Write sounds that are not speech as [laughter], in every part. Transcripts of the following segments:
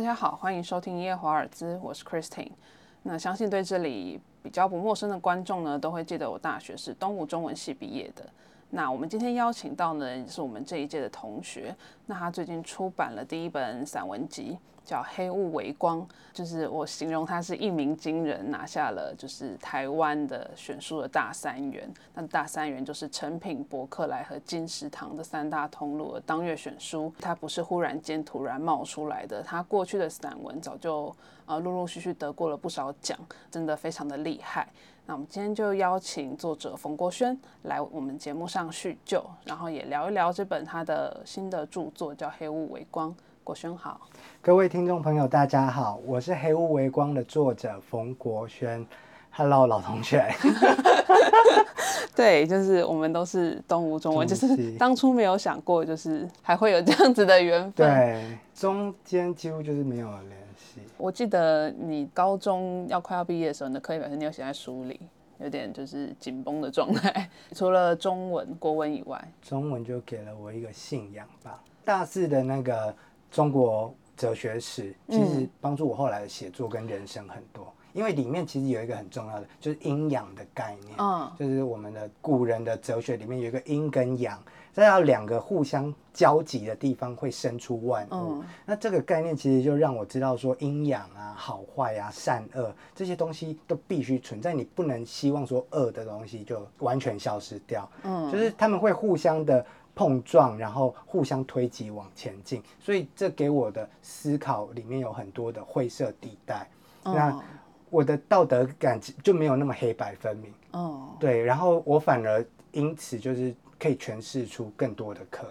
大家好，欢迎收听耶华尔兹，我是 Christine。那相信对这里比较不陌生的观众呢，都会记得我大学是东吴中文系毕业的。那我们今天邀请到呢，是我们这一届的同学。那他最近出版了第一本散文集，叫《黑雾为光》，就是我形容他是一鸣惊人，拿下了就是台湾的选书的大三元。那大三元就是成品、博客来和金石堂的三大通路的当月选书。他不是忽然间突然冒出来的，他过去的散文早就呃陆陆续续得过了不少奖，真的非常的厉害。那我们今天就邀请作者冯国轩来我们节目上叙旧，然后也聊一聊这本他的新的著作，叫《黑雾微光》。国轩好，各位听众朋友，大家好，我是《黑雾微光》的作者冯国轩。Hello，老同学。[laughs] 对，就是我们都是东吴中文，就是 [laughs] 当初没有想过，就是还会有这样子的缘分。对，中间几乎就是没有联系。我记得你高中要快要毕业的时候，你的课业表现你有写在书里，有点就是紧绷的状态。除了中文、国文以外，中文就给了我一个信仰吧。大四的那个中国哲学史，其实帮助我后来的写作跟人生很多。因为里面其实有一个很重要的，就是阴阳的概念。嗯，就是我们的古人的哲学里面有一个阴跟阳，在要两个互相交集的地方会生出万物。那这个概念其实就让我知道说，阴阳啊、好坏啊、善恶这些东西都必须存在，你不能希望说恶的东西就完全消失掉。嗯，就是他们会互相的碰撞，然后互相推挤往前进。所以这给我的思考里面有很多的灰色地带。那我的道德感就没有那么黑白分明，哦，对，然后我反而因此就是可以诠释出更多的可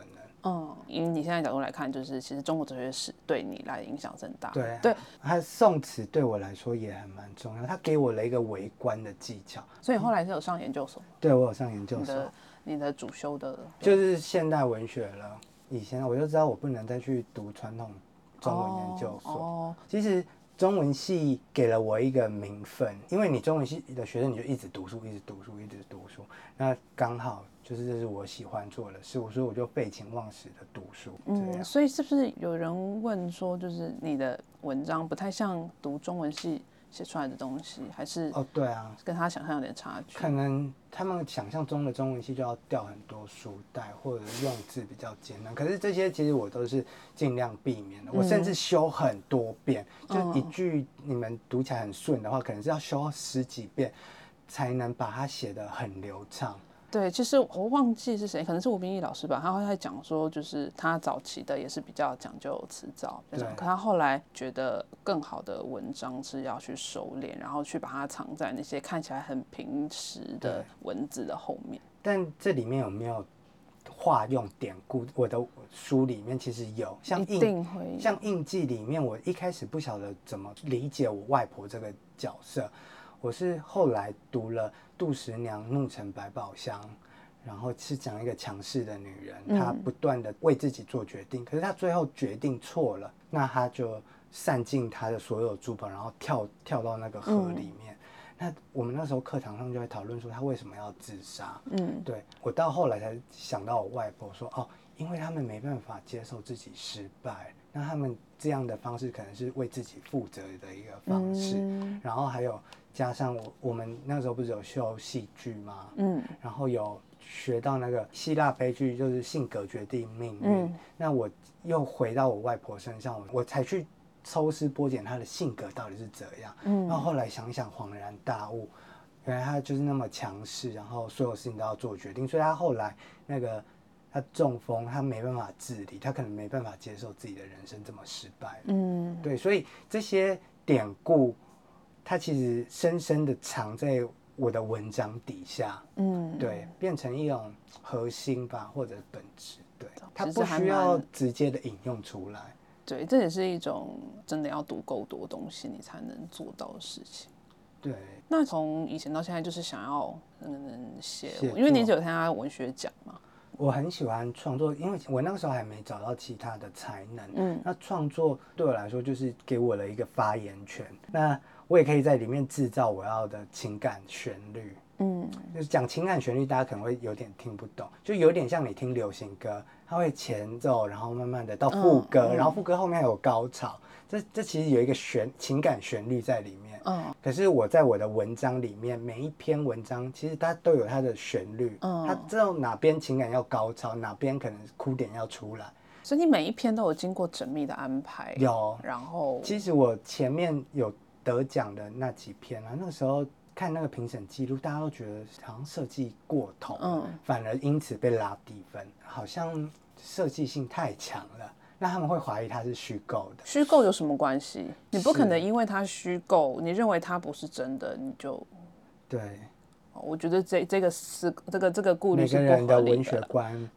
能，哦，以你现在角度来看，就是其实中国哲学史对你来影响真大，对。对，他宋词对我来说也还蛮重要，他给我了一个围观的技巧，所以后来是有上研究所，对我有上研究所，你的主修的就是现代文学了，以前我就知道我不能再去读传统中文研究所，哦，其实。中文系给了我一个名分，因为你中文系的学生，你就一直读书，一直读书，一直读书。那刚好就是这是我喜欢做的事，所以我就废寝忘食的读书。嗯，所以是不是有人问说，就是你的文章不太像读中文系？写出来的东西还是哦，对啊，跟他想象有点差距。可能他们想象中的中文系就要掉很多书袋，或者用字比较艰难。可是这些其实我都是尽量避免的。我甚至修很多遍，就一句你们读起来很顺的话，可能是要修十几遍才能把它写得很流畅。对，其实我忘记是谁，可能是吴明义老师吧。他会在讲说，就是他早期的也是比较讲究辞藻，可他后来觉得更好的文章是要去收敛，然后去把它藏在那些看起来很平实的文字的后面。但这里面有没有化用典故？我的书里面其实有，像印像印记里面，我一开始不晓得怎么理解我外婆这个角色。我是后来读了杜十娘怒沉百宝箱，然后是讲一个强势的女人，她不断的为自己做决定，可是她最后决定错了，那她就散尽她的所有珠宝，然后跳跳到那个河里面。那我们那时候课堂上就会讨论说，她为什么要自杀？嗯，对我到后来才想到我外婆说，哦，因为他们没办法接受自己失败，那他们这样的方式可能是为自己负责的一个方式，然后还有。加上我我们那时候不是有修戏剧吗？嗯，然后有学到那个希腊悲剧，就是性格决定命运。那我又回到我外婆身上，我才去抽丝剥茧，她的性格到底是怎样。嗯，然后后来想想恍然大悟，原来她就是那么强势，然后所有事情都要做决定。所以她后来那个她中风，她没办法自理，她可能没办法接受自己的人生这么失败。嗯，对，所以这些典故。它其实深深的藏在我的文章底下，嗯，对，变成一种核心吧，或者本质，对，它不需要直接的引用出来，对，这也是一种真的要读够多东西你才能做到的事情，对。那从以前到现在，就是想要嗯写，因为你只有参加文学奖嘛。我很喜欢创作，因为我那个时候还没找到其他的才能，嗯，那创作对我来说就是给我了一个发言权，那。我也可以在里面制造我要的情感旋律，嗯，就是讲情感旋律，大家可能会有点听不懂，就有点像你听流行歌，它会前奏，然后慢慢的到副歌，然后副歌后面还有高潮，这这其实有一个旋情感旋律在里面。嗯，可是我在我的文章里面，每一篇文章其实它都有它的旋律，嗯，它知道哪边情感要高潮，哪边可能哭点要出来，所以你每一篇都有经过缜密的安排。有，然后其实我前面有得奖的那几篇啊，那个时候。看那个评审记录，大家都觉得好像设计过头，嗯，反而因此被拉低分，好像设计性太强了，那他们会怀疑它是虚构的。虚构有什么关系？你不可能因为它虚构，你认为它不是真的，你就对。我觉得这这个是这个这个顾虑是每个人的文学观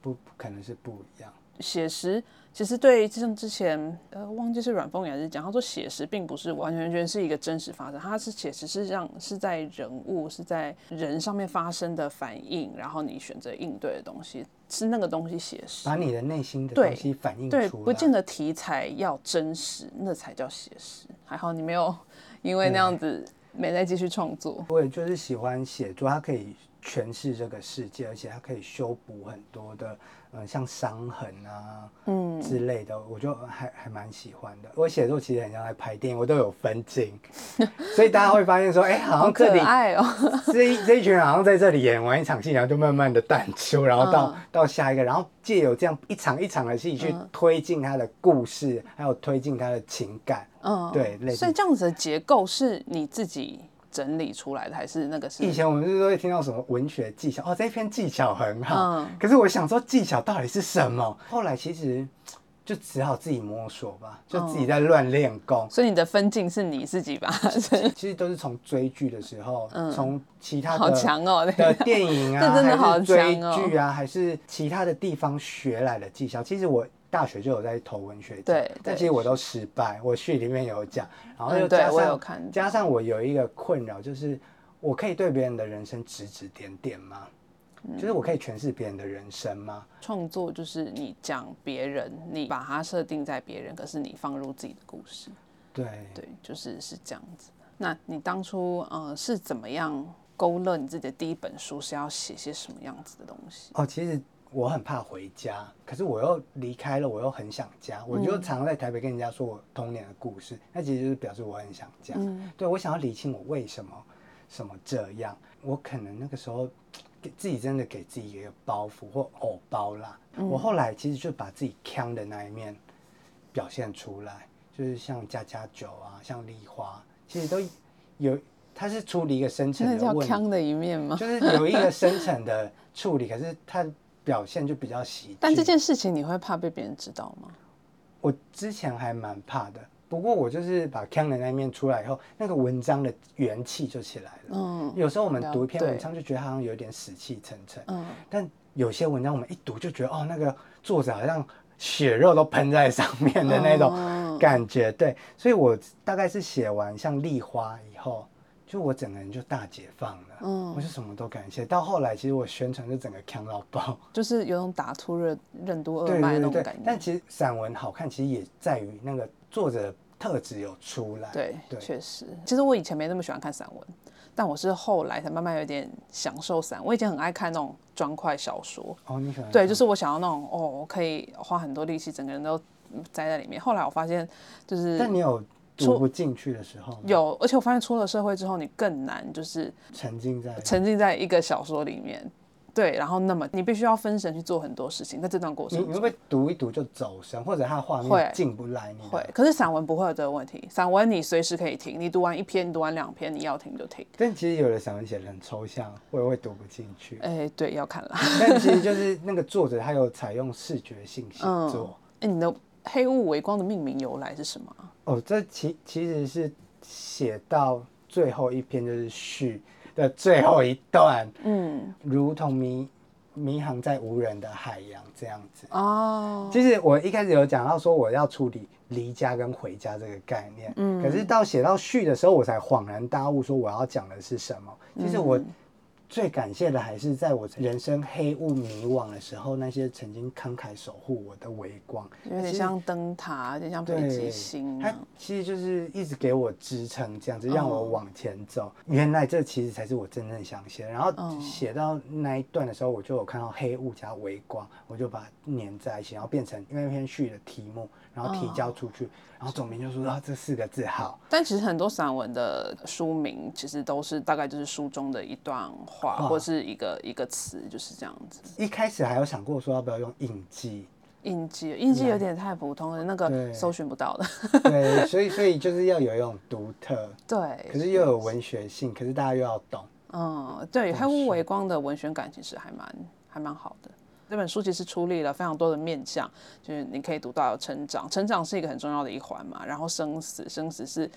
不可能是不一样。写实。其实对，就像之前呃，忘记是阮凤仪还是讲，他说写实并不是完全全是一个真实发生，它是写实是让是在人物是在人上面发生的反应，然后你选择应对的东西是那个东西写实，把你的内心的东西反映出来，对，不见得题材要真实，那才叫写实。还好你没有因为那样子没再继续创作。我也就是喜欢写作，它可以诠释这个世界，而且它可以修补很多的。嗯，像伤痕啊，嗯之类的，我就还还蛮喜欢的。我写作其实很像在拍电影，我都有分镜，[laughs] 所以大家会发现说，哎，好像这里 [laughs] 这一这一群人好像在这里演完一场戏，然后就慢慢的淡出，然后到到下一个，然后借有这样一场一场的戏去推进他的故事，还有推进他的情感，嗯，对，所以这样子的结构是你自己。整理出来的还是那个是？以前我们是都会听到什么文学技巧哦，这篇技巧很好。嗯。可是我想说技巧到底是什么？后来其实就只好自己摸索吧，就自己在乱练功。所以你的分镜是你自己吧？其实都是从追剧的时候，从其他的好强哦的电影啊，还是追剧啊，还是其他的地方学来的技巧。其实我。大学就有在投文学奖，但其实我都失败。我序里面有讲，然后又加上加上我有一个困扰，就是我可以对别人的人生指指点点吗？就是我可以诠释别人的人生吗？创作就是你讲别人，你把它设定在别人，可是你放入自己的故事。对对，就是是这样子。那你当初呃是怎么样勾勒你自己的第一本书是要写些什么样子的东西？哦，其实。我很怕回家，可是我又离开了，我又很想家。我就常在台北跟人家说我童年的故事，那其实就是表示我很想家。对我想要理清我为什么什么这样。我可能那个时候给自己真的给自己一个包袱或偶包啦。我后来其实就把自己腔的那一面表现出来，就是像家家酒啊，像丽花，其实都有。它是处理一个深层的问题，的一面吗？就是有一个深层的处理，可是它。表现就比较喜剧，但这件事情你会怕被别人知道吗？我之前还蛮怕的，不过我就是把腔的那一面出来以后，那个文章的元气就起来了。嗯，有时候我们读一篇文章就觉得好像有点死气沉沉，嗯，但有些文章我们一读就觉得哦，那个作者好像血肉都喷在上面的那种感觉。对，所以我大概是写完像《丽花》以后。就我整个人就大解放了，嗯，我就什么都感谢。到后来，其实我宣传就整个扛到爆，就是有种打出任任督二脉那种感觉。但其实散文好看，其实也在于那个作者特质有出来。对，确实。其实我以前没那么喜欢看散文，但我是后来才慢慢有点享受散。我以前很爱看那种砖块小说。哦，你喜欢？对，就是我想要那种哦，我可以花很多力气，整个人都栽在里面。后来我发现，就是。但你有。读不进去的时候，有，而且我发现出了社会之后，你更难就是沉浸在沉浸在一个小说里面，对，然后那么你必须要分神去做很多事情，在这段过程，你会不会读一读就走神，或者它的画面进不来？会，可是散文不会有这个问题，散文你随时可以停，你读完一篇，读完两篇，你要停就停。但其实有的散文写的很抽象，会不会读不进去？哎，对，要看了。但其实就是那个作者他有采用视觉性写作。哎，你的黑雾微光的命名由来是什么？哦，这其其实是写到最后一篇，就是序的最后一段，嗯，如同迷迷航在无人的海洋这样子。哦，其实我一开始有讲到说我要处理离家跟回家这个概念，嗯，可是到写到序的时候，我才恍然大悟，说我要讲的是什么。其实我最感谢的还是在我人生黑雾迷惘的时候，那些曾经慷慨守护我的微光，有点像灯塔，有点像北极星。它其实就是一直给我支撑，这样子让我往前走。原来这其实才是我真正想写。然后写到那一段的时候，我就有看到黑雾加微光，我就把它粘在一起，然后变成那篇序的题目。然后提交出去，然后总编就说啊，这四个字好。但其实很多散文的书名其实都是大概就是书中的一段话或是一个一个词，就是这样子。一开始还有想过说要不要用印记，印记印记有点太普通了，那个搜寻不到的。对，所以 [laughs] 所以就是要有一种独特，对，可是又有文学性，可是大家又要懂。嗯，对，黑雾微光的文学感其实还蛮还蛮好的。这本书其实处理了非常多的面向，就是你可以读到成长，成长是一个很重要的一环嘛。然后生死，生死是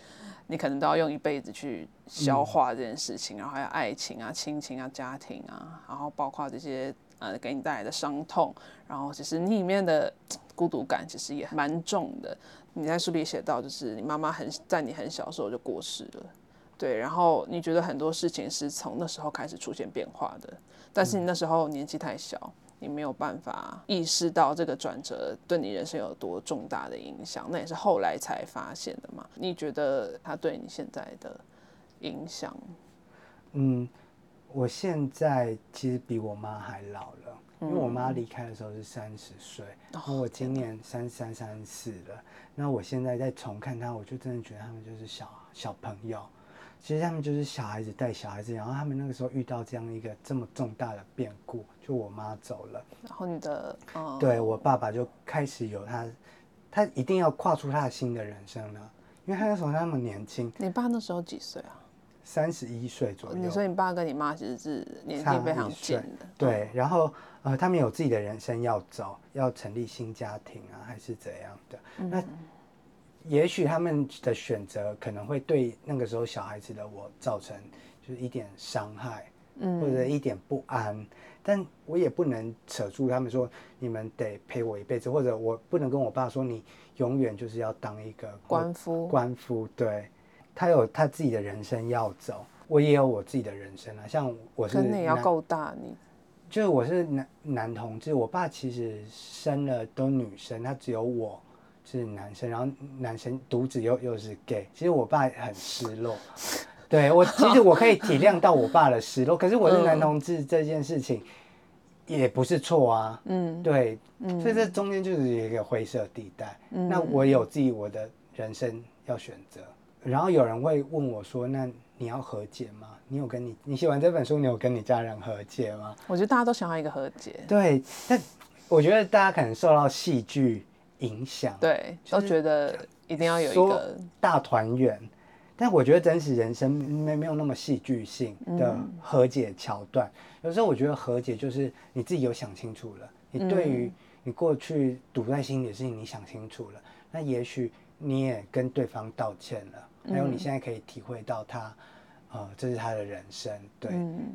你可能都要用一辈子去消化这件事情。然后还有爱情啊、亲情啊、家庭啊，然后包括这些呃给你带来的伤痛。然后其实你里面的孤独感其实也蛮重的。你在书里写到，就是你妈妈很在你很小的时候就过世了，对。然后你觉得很多事情是从那时候开始出现变化的，但是你那时候年纪太小。你没有办法意识到这个转折对你人生有多重大的影响，那也是后来才发现的嘛？你觉得他对你现在的影响？嗯，我现在其实比我妈还老了，因为我妈离开的时候是三十岁，然后我今年三三三四了。那我现在再重看她，我就真的觉得他们就是小小朋友。其实他们就是小孩子带小孩子，然后他们那个时候遇到这样一个这么重大的变故，就我妈走了，然后你的，对我爸爸就开始有他，他一定要跨出他的新的人生了，因为他那时候那么年轻。你爸那时候几岁啊？三十一岁左右。你说你爸跟你妈其实是年纪非常近的。对，然后呃，他们有自己的人生要走，要成立新家庭啊，还是怎样的？那。也许他们的选择可能会对那个时候小孩子的我造成就是一点伤害，嗯，或者一点不安，但我也不能扯住他们说你们得陪我一辈子，或者我不能跟我爸说你永远就是要当一个官夫。官夫，对，他有他自己的人生要走，我也有我自己的人生啊。像我是，你要够大，你就是我是男男同志，我爸其实生了都女生，他只有我。是男生，然后男生独子又又是 gay，其实我爸很失落，[laughs] 对我其实我可以体谅到我爸的失落，可是我是男同志这件事情也不是错啊，嗯，对，所以这中间就是一个灰色地带，那我有自己我的人生要选择，然后有人会问我说，那你要和解吗？你有跟你你写完这本书，你有跟你家人和解吗？我觉得大家都想要一个和解，对，但我觉得大家可能受到戏剧。影响对，都觉得一定要有一个大团圆，但我觉得真实人生没没有那么戏剧性的和解桥段。有时候我觉得和解就是你自己有想清楚了，你对于你过去堵在心里的事情你想清楚了，那也许你也跟对方道歉了，还有你现在可以体会到他。呃，这是他的人生，对，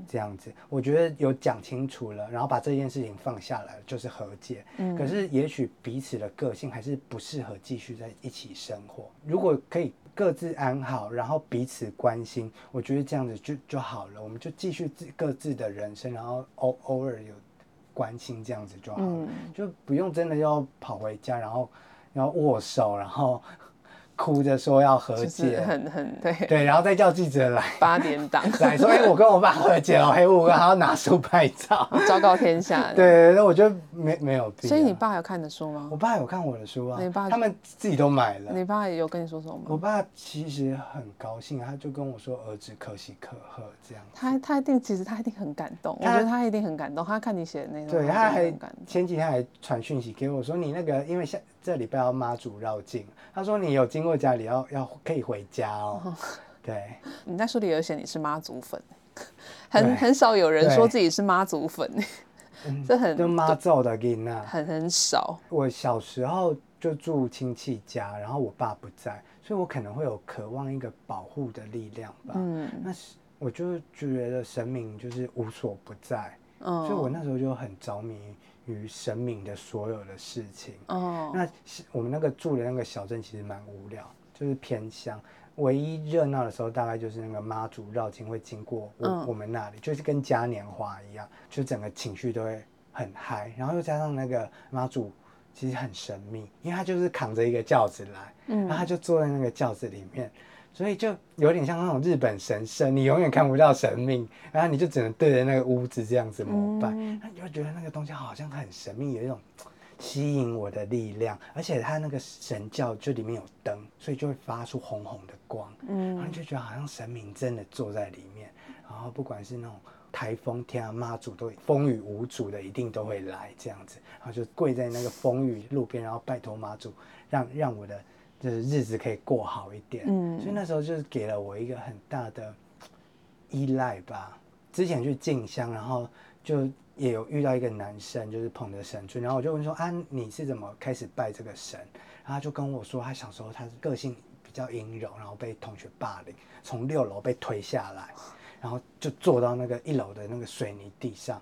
这样子，我觉得有讲清楚了，然后把这件事情放下来，就是和解。嗯，可是也许彼此的个性还是不适合继续在一起生活。如果可以各自安好，然后彼此关心，我觉得这样子就就好了。我们就继续自各自的人生，然后偶偶尔有关心，这样子就好了，就不用真的要跑回家，然后要握手，然后。哭着说要和解，很很对对，然后再叫记者来 [laughs] 八点档 [laughs] 来说，哎，我跟我爸和解了，黑五哥还要拿书拍照，昭告天下。[laughs] 对，那我觉得没没有必要。所以你爸有看的书吗？我爸有看我的书啊，你爸他们自己都买了。你爸也有跟你说什么吗？我爸其实很高兴，他就跟我说儿子可喜可贺这样。他他一定其实他一定很感动，我觉得他一定很感动。他看你写的那种，对，他还前几天还传讯息给我说，你那个因为下这礼拜要妈祖绕境。他说：“你有经过家里，要要可以回家哦。”对，你在书里有写你是妈祖粉，很很少有人说自己是妈祖粉，[laughs] 这很就妈祖的给那很很少。我小时候就住亲戚家，然后我爸不在，所以我可能会有渴望一个保护的力量吧。嗯，那是我就觉得神明就是无所不在，嗯所以我那时候就很着迷。与神明的所有的事情哦，那我们那个住的那个小镇其实蛮无聊，就是偏乡。唯一热闹的时候，大概就是那个妈祖绕境会经过我我们那里，就是跟嘉年华一样，就整个情绪都会很嗨。然后又加上那个妈祖其实很神秘，因为他就是扛着一个轿子来，然后他就坐在那个轿子里面，所以就有点像那种日本神社，你永远看不到神明，然后你就只能对着那个屋子这样子膜拜，那你就觉得那个东西好像很神秘，有一种。吸引我的力量，而且它那个神教就里面有灯，所以就会发出红红的光，嗯，然后就觉得好像神明真的坐在里面，然后不管是那种台风天啊，妈祖都风雨无阻的，一定都会来这样子，然后就跪在那个风雨路边，然后拜托妈祖，让让我的就是日子可以过好一点，嗯，所以那时候就是给了我一个很大的依赖吧。之前去进香，然后就。也有遇到一个男生，就是捧着神尊，然后我就问说：“啊，你是怎么开始拜这个神？”然后他就跟我说，他小时候他个性比较阴柔，然后被同学霸凌，从六楼被推下来，然后就坐到那个一楼的那个水泥地上，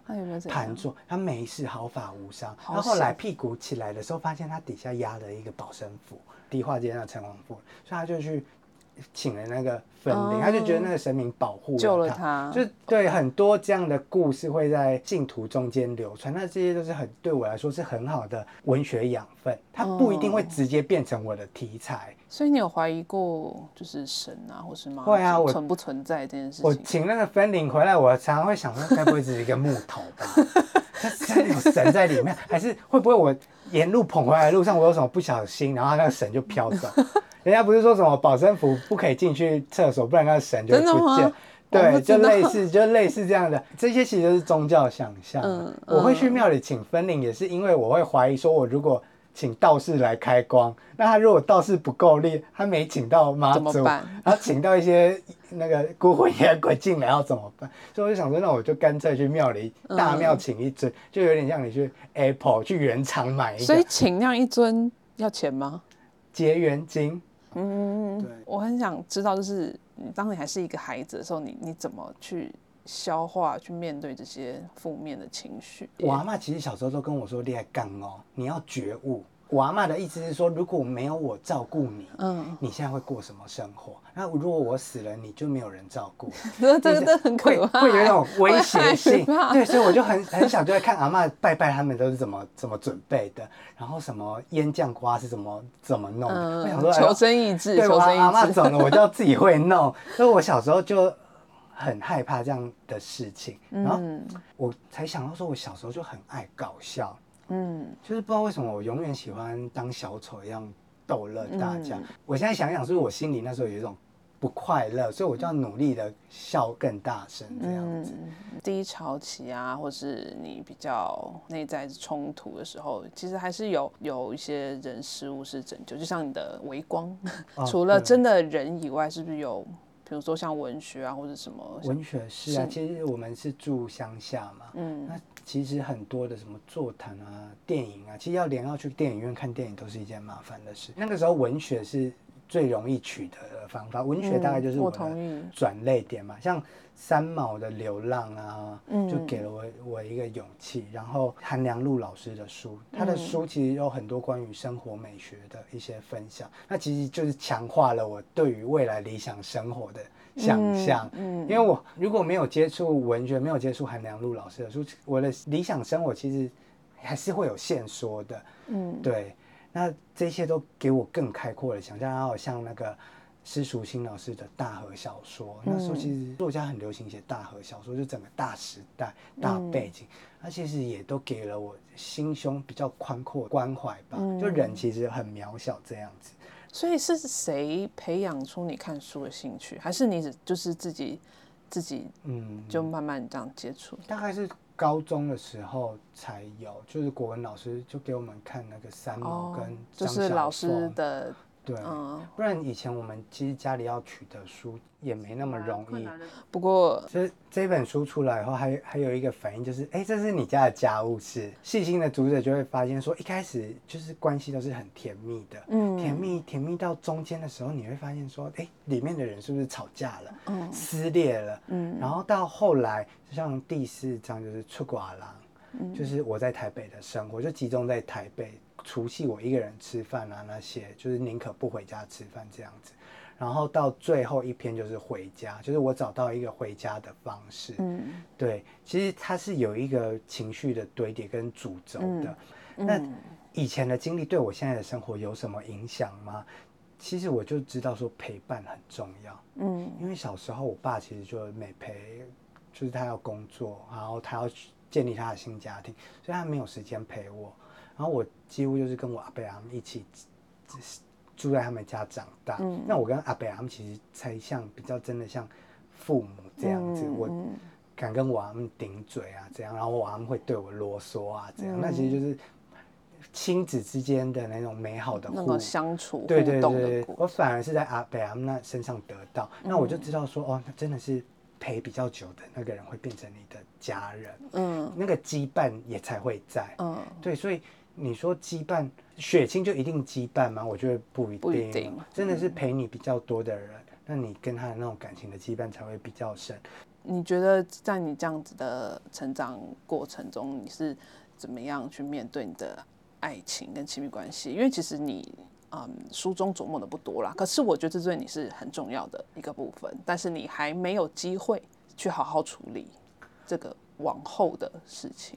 盘坐，他没事，毫发无伤。他后来屁股起来的时候，发现他底下压了一个保身符，地化街那城隍符，所以他就去。请了那个分灵，他就觉得那个神明保护救了他，就对很多这样的故事会在信徒中间流传，那这些都是很对我来说是很好的文学养分，它不一定会直接变成我的题材。所以你有怀疑过就是神啊，或是吗？会啊，我存不存在这件事情？我请那个分灵回来，我常常会想说，该不会只是一个木头吧？[laughs] 有神在里面，还是会不会我沿路捧回来的路上，我有什么不小心，然后那个神就飘走？[laughs] 人家不是说什么保身符不可以进去厕所，不然那个神就会不见。对，就类似，就类似这样的，这些其实都是宗教想象。我会去庙里请分灵，也是因为我会怀疑，说我如果请道士来开光，那他如果道士不够力，他没请到妈祖，然后请到一些那个孤魂野鬼进来要怎么办？所以我就想说，那我就干脆去庙里大庙请一尊，就有点像你去 Apple 去原厂买一个。所以请那样一尊要钱吗？结缘金。嗯，对，我很想知道，就是你当你还是一个孩子的时候，你你怎么去消化、去面对这些负面的情绪？我阿妈其实小时候都跟我说：“恋爱干哦，你要觉悟。”我阿妈的意思是说，如果没有我照顾你，嗯，你现在会过什么生活？那如果我死了，你就没有人照顾，[laughs] 这真的很可怕，会有一种威胁性。[laughs] 对，所以我就很很想就在看阿妈拜拜，他们都是怎么怎么准备的，然后什么腌酱瓜是怎么怎么弄。我想说求生意志，对我阿妈走了，我就要自己会弄。所以我小时候就很害怕这样的事情，然后我才想到说，我小时候就很爱搞笑。嗯，就是不知道为什么我永远喜欢当小丑一样逗乐大家。我现在想想，是不是我心里那时候有一种不快乐，所以我就要努力的笑更大声这样子。低潮期啊，或是你比较内在冲突的时候，其实还是有有一些人事物是拯救，就像你的微光，除了真的人以外，是不是有比如说像文学啊，或者什么？文学是啊，其实我们是住乡下嘛，嗯，那。其实很多的什么座谈啊、电影啊，其实要连要去电影院看电影都是一件麻烦的事。那个时候文学是最容易取得的方法，文学大概就是我的转泪点嘛。像三毛的《流浪》啊，就给了我我一个勇气。然后韩良露老师的书，他的书其实有很多关于生活美学的一些分享，那其实就是强化了我对于未来理想生活的。想象，嗯，因为我如果没有接触文学，没有接触韩良露老师的书，我的理想生活其实还是会有限缩的，嗯，对。那这些都给我更开阔的想象，然后像那个施淑欣老师的大河小说，那时候其实作家很流行写大河小说，就整个大时代、大背景，那其实也都给了我心胸比较宽阔关怀吧。就人其实很渺小这样子。所以是谁培养出你看书的兴趣，还是你只就是自己自己嗯，就慢慢这样接触？大概是高中的时候才有，就是国文老师就给我们看那个三毛跟就是老师的。对，不然以前我们其实家里要取得书也没那么容易。不过，这这本书出来以后，还还有一个反应就是，哎，这是你家的家务事。细心的读者就会发现，说一开始就是关系都是很甜蜜的，嗯，甜蜜甜蜜到中间的时候，你会发现说，哎，里面的人是不是吵架了，嗯，撕裂了，嗯，然后到后来，像第四章就是出寡郎，嗯，就是我在台北的生活就集中在台北。除夕我一个人吃饭啊，那些就是宁可不回家吃饭这样子。然后到最后一篇就是回家，就是我找到一个回家的方式。嗯，对，其实它是有一个情绪的堆叠跟主轴的。那以前的经历对我现在的生活有什么影响吗？其实我就知道说陪伴很重要。嗯，因为小时候我爸其实就每陪，就是他要工作，然后他要建立他的新家庭，所以他没有时间陪我。然后我几乎就是跟我阿伯他们一起住在他们家长大。嗯，那我跟阿伯他们其实才像比较真的像父母这样子。我敢跟我阿们顶嘴啊，这样，然后我阿们会对我啰嗦啊，这样。那其实就是。亲子之间的那种美好的那个相处，对对对，我反而是在阿北阿那身上得到，那我就知道说，哦，那真的是陪比较久的那个人会变成你的家人，嗯，那个羁绊也才会在，嗯，对，所以你说羁绊血亲就一定羁绊吗？我觉得不一定，真的是陪你比较多的人，那你跟他的那种感情的羁绊才会比较深。你觉得在你这样子的成长过程中，你是怎么样去面对你的？爱情跟亲密关系，因为其实你，嗯，书中琢磨的不多啦。可是我觉得这对你是很重要的一个部分，但是你还没有机会去好好处理这个往后的事情。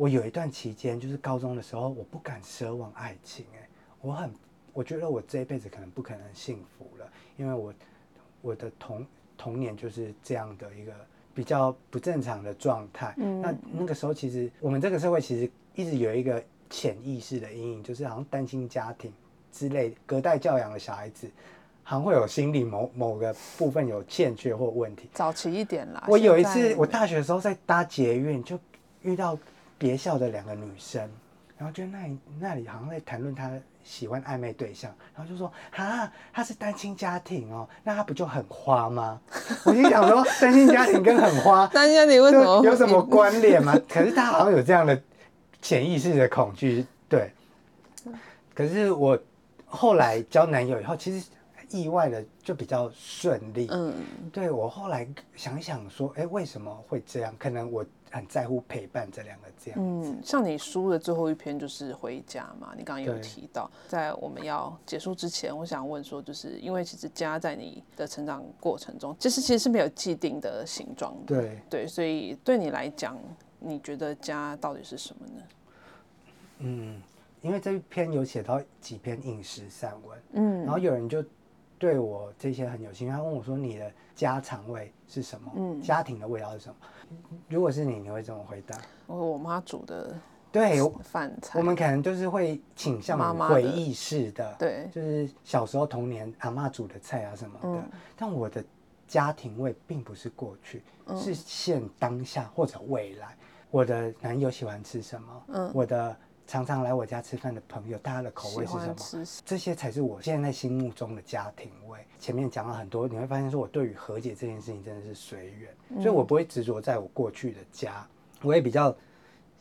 我有一段期间，就是高中的时候，我不敢奢望爱情，哎，我很，我觉得我这一辈子可能不可能幸福了，因为我我的童童年就是这样的一个比较不正常的状态。嗯，那那个时候其实我们这个社会其实一直有一个。潜意识的阴影就是好像单亲家庭之类隔代教养的小孩子，好像会有心理某某个部分有欠缺或问题。早期一点啦。我有一次，我大学的时候在搭捷运，就遇到别校的两个女生，然后就那里那里好像在谈论她喜欢暧昧对象，然后就说啊，她是单亲家庭哦，那她不就很花吗？我心想说，[laughs] 单亲家庭跟很花，单亲家庭为什么有什么关联吗？可是她好像有这样的。潜意识的恐惧，对。可是我后来交男友以后，其实意外的就比较顺利。嗯，对我后来想一想说，哎，为什么会这样？可能我很在乎陪伴这两个字。嗯，像你书的最后一篇就是回家嘛，你刚刚有提到，在我们要结束之前，我想问说，就是因为其实家在你的成长过程中，其实其实是没有既定的形状的。对对，所以对你来讲。你觉得家到底是什么呢？嗯，因为这篇有写到几篇饮食散文，嗯，然后有人就对我这些很有兴趣，他问我说：“你的家常味是什么？嗯，家庭的味道是什么？”如果是你，你会怎么回答？我我妈煮的对饭菜，我们可能就是会倾向回忆式的，对，就是小时候童年阿妈煮的菜啊什么的。但我的家庭味并不是过去，是现当下或者未来。我的男友喜欢吃什么？嗯，我的常常来我家吃饭的朋友，大家的口味是什么？这些才是我现在心目中的家庭味。前面讲了很多，你会发现说我对于和解这件事情真的是随缘，所以我不会执着在我过去的家，我也比较。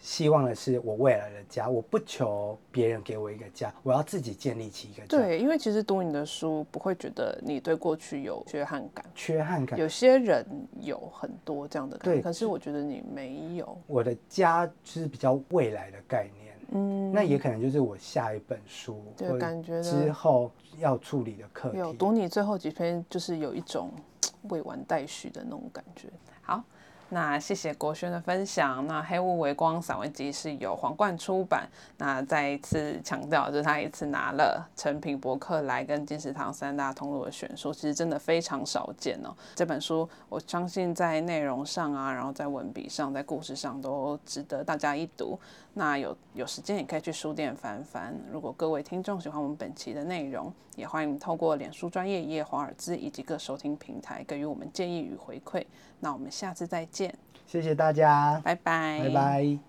希望的是我未来的家，我不求别人给我一个家，我要自己建立起一个家。对，因为其实读你的书不会觉得你对过去有缺憾感，缺憾感。有些人有很多这样的感觉，可是我觉得你没有。我的家是比较未来的概念，嗯，那也可能就是我下一本书，对，感觉之后要处理的课题。有读你最后几篇，就是有一种 [tsk] 未完待续的那种感觉。好。那谢谢国轩的分享。那《黑雾微光》散文集是由皇冠出版。那再一次强调，就是他一次拿了成品博客来跟金石堂三大通路的选书，其实真的非常少见哦。这本书我相信在内容上啊，然后在文笔上，在故事上都值得大家一读。那有有时间也可以去书店翻翻。如果各位听众喜欢我们本期的内容，也欢迎透过脸书专业叶华尔兹以及各收听平台给予我们建议与回馈。那我们下次再见。谢谢大家。拜拜。拜拜。